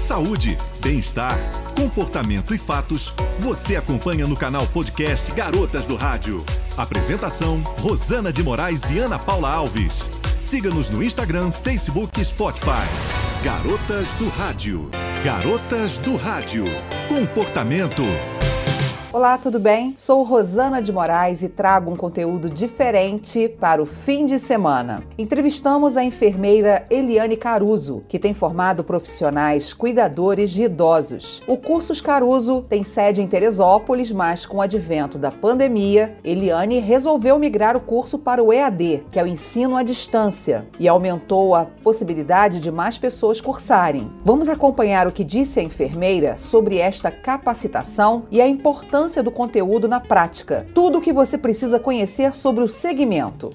Saúde, bem-estar, comportamento e fatos, você acompanha no canal podcast Garotas do Rádio. Apresentação: Rosana de Moraes e Ana Paula Alves. Siga-nos no Instagram, Facebook e Spotify. Garotas do Rádio. Garotas do Rádio. Comportamento. Olá, tudo bem? Sou Rosana de Moraes e trago um conteúdo diferente para o fim de semana. Entrevistamos a enfermeira Eliane Caruso, que tem formado profissionais cuidadores de idosos. O Cursos Caruso tem sede em Teresópolis, mas com o advento da pandemia, Eliane resolveu migrar o curso para o EAD, que é o ensino à distância, e aumentou a possibilidade de mais pessoas cursarem. Vamos acompanhar o que disse a enfermeira sobre esta capacitação e a importância importância do conteúdo na prática. Tudo o que você precisa conhecer sobre o segmento.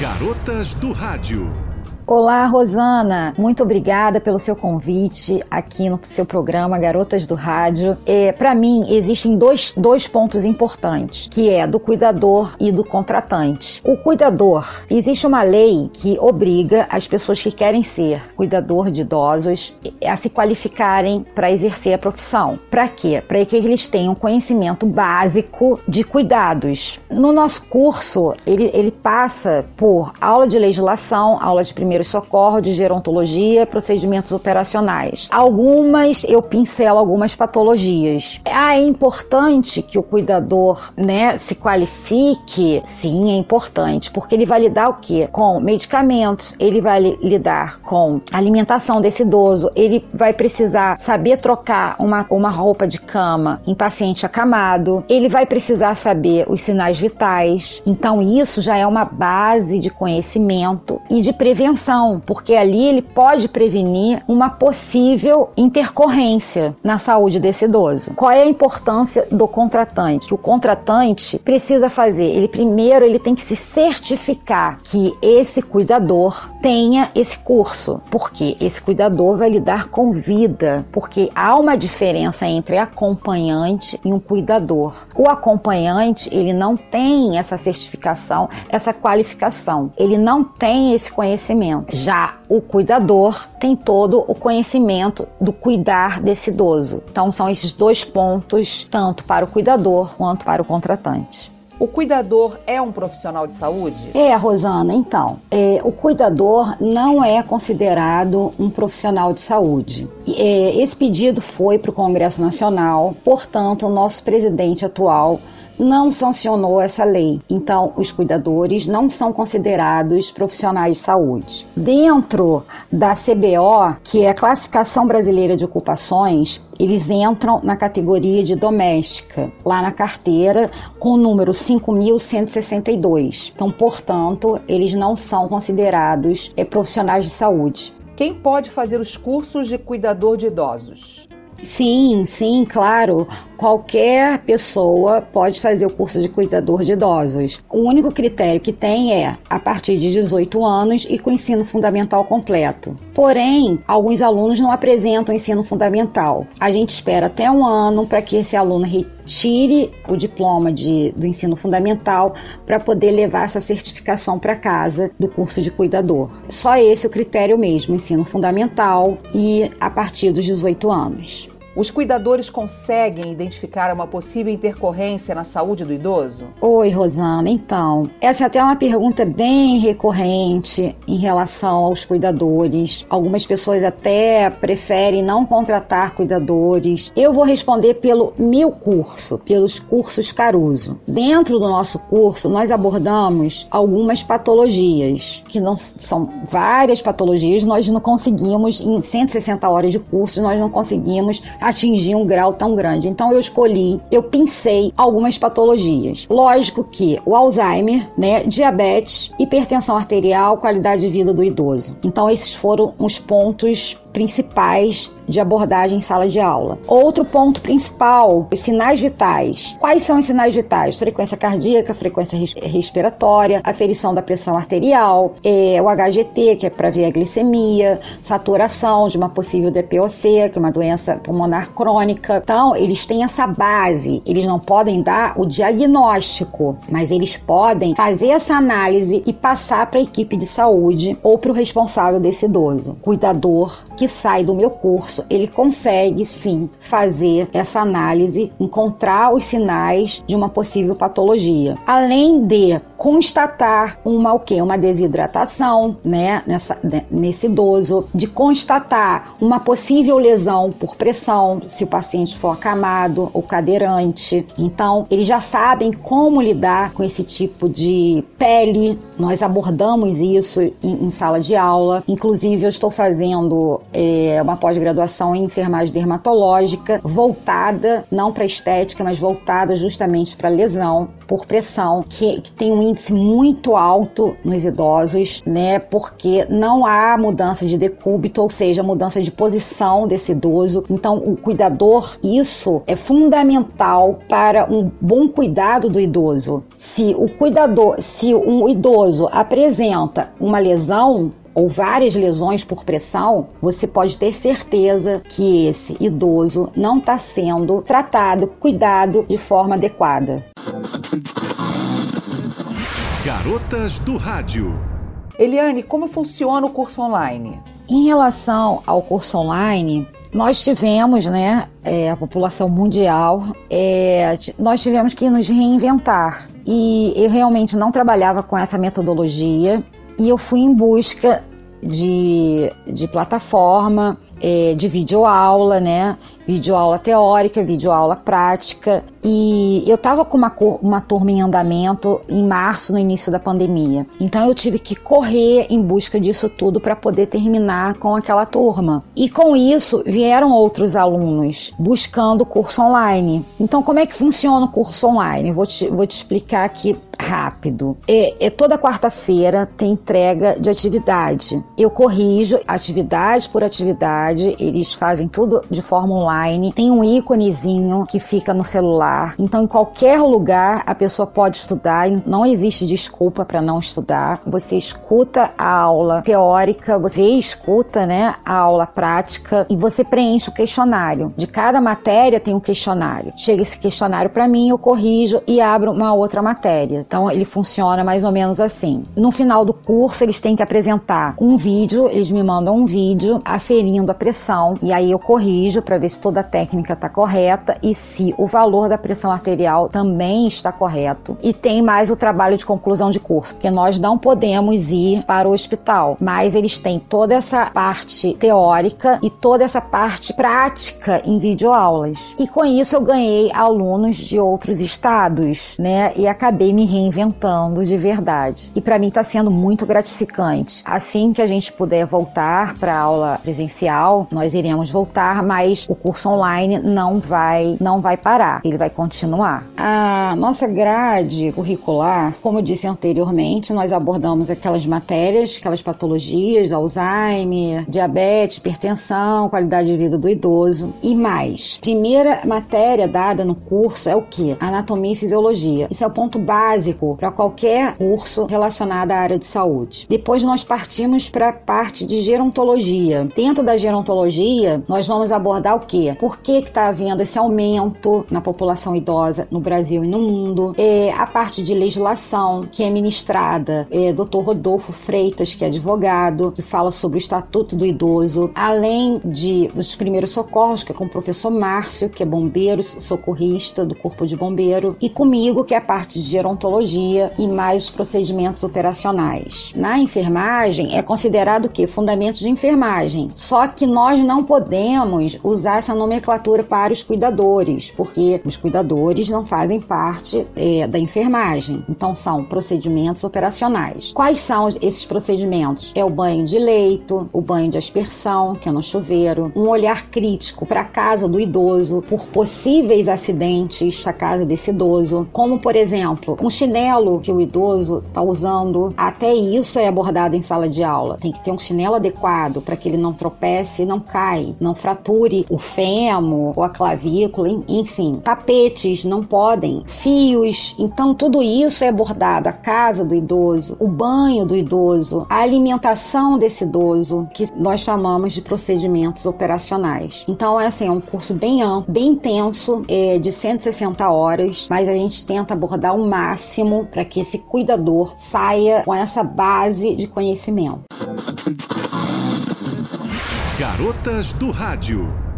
Garotas do Rádio. Olá, Rosana. Muito obrigada pelo seu convite aqui no seu programa Garotas do Rádio. É, Para mim, existem dois, dois pontos importantes, que é do cuidador e do contratante. O cuidador, existe uma lei que obriga as pessoas que querem ser cuidador de idosos a se qualificarem para exercer a profissão. Para quê? Para que eles tenham conhecimento básico de cuidados. No nosso curso, ele, ele passa por aula de legislação, aula de primeiro primeiros socorros, de gerontologia, procedimentos operacionais. Algumas, eu pincelo algumas patologias. Ah, é importante que o cuidador, né, se qualifique? Sim, é importante, porque ele vai lidar o quê? Com medicamentos, ele vai lidar com alimentação desse idoso, ele vai precisar saber trocar uma, uma roupa de cama em paciente acamado, ele vai precisar saber os sinais vitais. Então, isso já é uma base de conhecimento e de prevenção porque ali ele pode prevenir uma possível intercorrência na saúde desse idoso. Qual é a importância do contratante? O contratante precisa fazer, ele primeiro ele tem que se certificar que esse cuidador tenha esse curso, porque esse cuidador vai lidar com vida, porque há uma diferença entre acompanhante e um cuidador. O acompanhante, ele não tem essa certificação, essa qualificação, ele não tem esse conhecimento. Já o cuidador tem todo o conhecimento do cuidar desse idoso. Então, são esses dois pontos, tanto para o cuidador quanto para o contratante. O cuidador é um profissional de saúde? É, Rosana, então. É, o cuidador não é considerado um profissional de saúde. É, esse pedido foi para o Congresso Nacional, portanto, o nosso presidente atual não sancionou essa lei. Então, os cuidadores não são considerados profissionais de saúde. Dentro da CBO, que é a Classificação Brasileira de Ocupações, eles entram na categoria de doméstica, lá na carteira, com o número 5.162. Então, portanto, eles não são considerados é, profissionais de saúde. Quem pode fazer os cursos de cuidador de idosos? Sim, sim, claro qualquer pessoa pode fazer o curso de cuidador de idosos. O único critério que tem é a partir de 18 anos e com ensino fundamental completo. Porém, alguns alunos não apresentam ensino fundamental. A gente espera até um ano para que esse aluno retire o diploma de, do ensino fundamental para poder levar essa certificação para casa do curso de cuidador. Só esse é o critério mesmo, ensino fundamental e a partir dos 18 anos. Os cuidadores conseguem identificar uma possível intercorrência na saúde do idoso? Oi, Rosana. Então, essa é até uma pergunta bem recorrente em relação aos cuidadores. Algumas pessoas até preferem não contratar cuidadores. Eu vou responder pelo meu curso, pelos cursos Caruso. Dentro do nosso curso, nós abordamos algumas patologias, que não são várias patologias, nós não conseguimos, em 160 horas de curso, nós não conseguimos atingir um grau tão grande. Então eu escolhi, eu pensei algumas patologias. Lógico que o Alzheimer, né, diabetes, hipertensão arterial, qualidade de vida do idoso. Então esses foram os pontos principais de abordagem em sala de aula. Outro ponto principal, os sinais vitais. Quais são os sinais vitais? Frequência cardíaca, frequência respiratória, aferição da pressão arterial, é, o HGT, que é para ver a glicemia, saturação de uma possível DPOC, que é uma doença pulmonar crônica. Então, eles têm essa base. Eles não podem dar o diagnóstico, mas eles podem fazer essa análise e passar para a equipe de saúde ou para o responsável desse idoso. Cuidador que sai do meu curso ele consegue sim fazer essa análise, encontrar os sinais de uma possível patologia. Além de constatar uma o quê? Uma desidratação, né, nessa, nesse idoso, de constatar uma possível lesão por pressão, se o paciente for acamado ou cadeirante. Então, eles já sabem como lidar com esse tipo de pele. Nós abordamos isso em, em sala de aula. Inclusive, eu estou fazendo é, uma pós-graduação graduação em enfermagem dermatológica, voltada não para estética, mas voltada justamente para lesão por pressão, que, que, tem um índice muito alto nos idosos, né? Porque não há mudança de decúbito, ou seja, mudança de posição desse idoso. Então, o cuidador, isso é fundamental para um bom cuidado do idoso. Se o cuidador, se um idoso apresenta uma lesão, ou várias lesões por pressão, você pode ter certeza que esse idoso não está sendo tratado, cuidado de forma adequada. Garotas do Rádio. Eliane, como funciona o curso online? Em relação ao curso online, nós tivemos, né, é, a população mundial, é, nós tivemos que nos reinventar. E eu realmente não trabalhava com essa metodologia e eu fui em busca de, de plataforma, é, de videoaula, né? Videoaula teórica, videoaula prática. E eu estava com uma, uma turma em andamento em março, no início da pandemia. Então eu tive que correr em busca disso tudo para poder terminar com aquela turma. E com isso vieram outros alunos buscando curso online. Então, como é que funciona o curso online? Vou te, vou te explicar aqui rápido. É, é toda quarta-feira tem entrega de atividade. Eu corrijo atividade por atividade, eles fazem tudo de forma online. Tem um íconezinho que fica no celular. Então, em qualquer lugar a pessoa pode estudar, não existe desculpa para não estudar. Você escuta a aula teórica, você escuta, né, a aula prática e você preenche o questionário. De cada matéria tem um questionário. Chega esse questionário para mim, eu corrijo e abro uma outra matéria. Então ele funciona mais ou menos assim. No final do curso eles têm que apresentar um vídeo, eles me mandam um vídeo aferindo a pressão e aí eu corrijo para ver se toda a técnica está correta e se o valor da pressão arterial também está correto. E tem mais o trabalho de conclusão de curso, porque nós não podemos ir para o hospital, mas eles têm toda essa parte teórica e toda essa parte prática em videoaulas. E com isso eu ganhei alunos de outros estados, né? E acabei me reinventando de verdade. E para mim está sendo muito gratificante. Assim que a gente puder voltar para aula presencial, nós iremos voltar, mas o curso online não vai não vai parar, ele vai continuar. A nossa grade curricular, como eu disse anteriormente, nós abordamos aquelas matérias, aquelas patologias, Alzheimer, diabetes, hipertensão, qualidade de vida do idoso e mais. Primeira matéria dada no curso é o que? Anatomia e fisiologia. Isso é o ponto básico para qualquer curso relacionado à área de saúde. Depois nós partimos para a parte de gerontologia. Dentro da gerontologia, nós vamos abordar o quê? Por que está havendo esse aumento na população idosa no Brasil e no mundo? É, a parte de legislação, que é ministrada é Dr. Rodolfo Freitas, que é advogado, que fala sobre o Estatuto do Idoso, além de os primeiros socorros, que é com o professor Márcio, que é bombeiro, socorrista do Corpo de Bombeiro, e comigo, que é a parte de gerontologia e mais procedimentos operacionais. Na enfermagem é considerado que fundamentos de enfermagem. Só que nós não podemos usar essa nomenclatura para os cuidadores, porque os cuidadores não fazem parte é, da enfermagem. Então, são procedimentos operacionais. Quais são esses procedimentos? É o banho de leito, o banho de aspersão, que é no chuveiro, um olhar crítico para a casa do idoso por possíveis acidentes da casa desse idoso, como, por exemplo, um chinelo que o idoso está usando. Até isso é abordado em sala de aula. Tem que ter um chinelo adequado para que ele não tropece não caia, não frature o fêmur ou a clavícula, enfim. Tapetes não podem, fios. Então, tudo isso é abordado. A casa do idoso, o banho do idoso, a alimentação desse idoso, que nós chamamos de procedimentos operacionais. Então, é assim, é um curso bem amplo, bem intenso, é de 160 horas, mas a gente tenta abordar o máximo para que esse cuidador saia com essa base de conhecimento. Garotas do Rádio.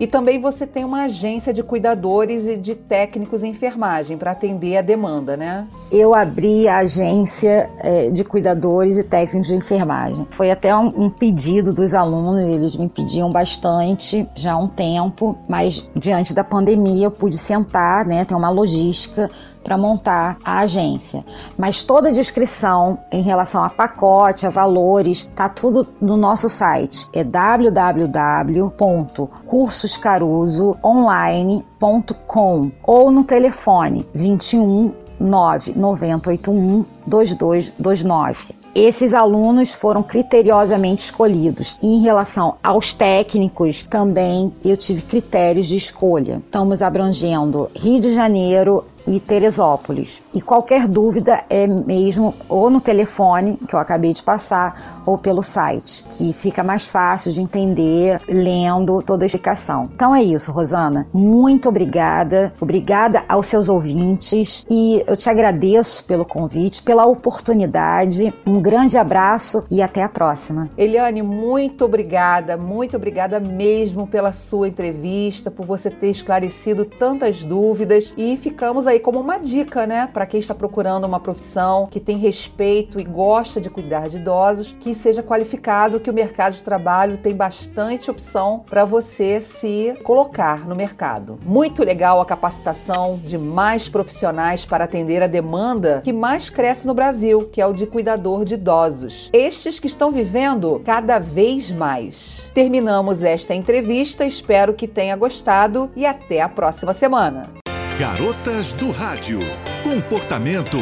E também você tem uma agência de cuidadores e de técnicos em enfermagem para atender a demanda, né? Eu abri a agência é, de cuidadores e técnicos de enfermagem. Foi até um, pedido dos alunos, eles me pediam bastante já há um tempo, mas diante da pandemia eu pude sentar, né? Tem uma logística para montar a agência. Mas toda a descrição em relação a pacote, a valores, tá tudo no nosso site. É www.cursoscarusoonline.com ou no telefone 21 99081 2229 esses alunos foram criteriosamente escolhidos. E em relação aos técnicos, também eu tive critérios de escolha. Estamos abrangendo Rio de Janeiro, e Teresópolis. E qualquer dúvida é mesmo ou no telefone que eu acabei de passar ou pelo site, que fica mais fácil de entender lendo toda a explicação. Então é isso, Rosana. Muito obrigada. Obrigada aos seus ouvintes e eu te agradeço pelo convite, pela oportunidade. Um grande abraço e até a próxima. Eliane, muito obrigada, muito obrigada mesmo pela sua entrevista, por você ter esclarecido tantas dúvidas e ficamos aí como uma dica, né, para quem está procurando uma profissão que tem respeito e gosta de cuidar de idosos, que seja qualificado, que o mercado de trabalho tem bastante opção para você se colocar no mercado. Muito legal a capacitação de mais profissionais para atender a demanda que mais cresce no Brasil, que é o de cuidador de idosos. Estes que estão vivendo cada vez mais. Terminamos esta entrevista, espero que tenha gostado e até a próxima semana. Garotas do Rádio. Comportamento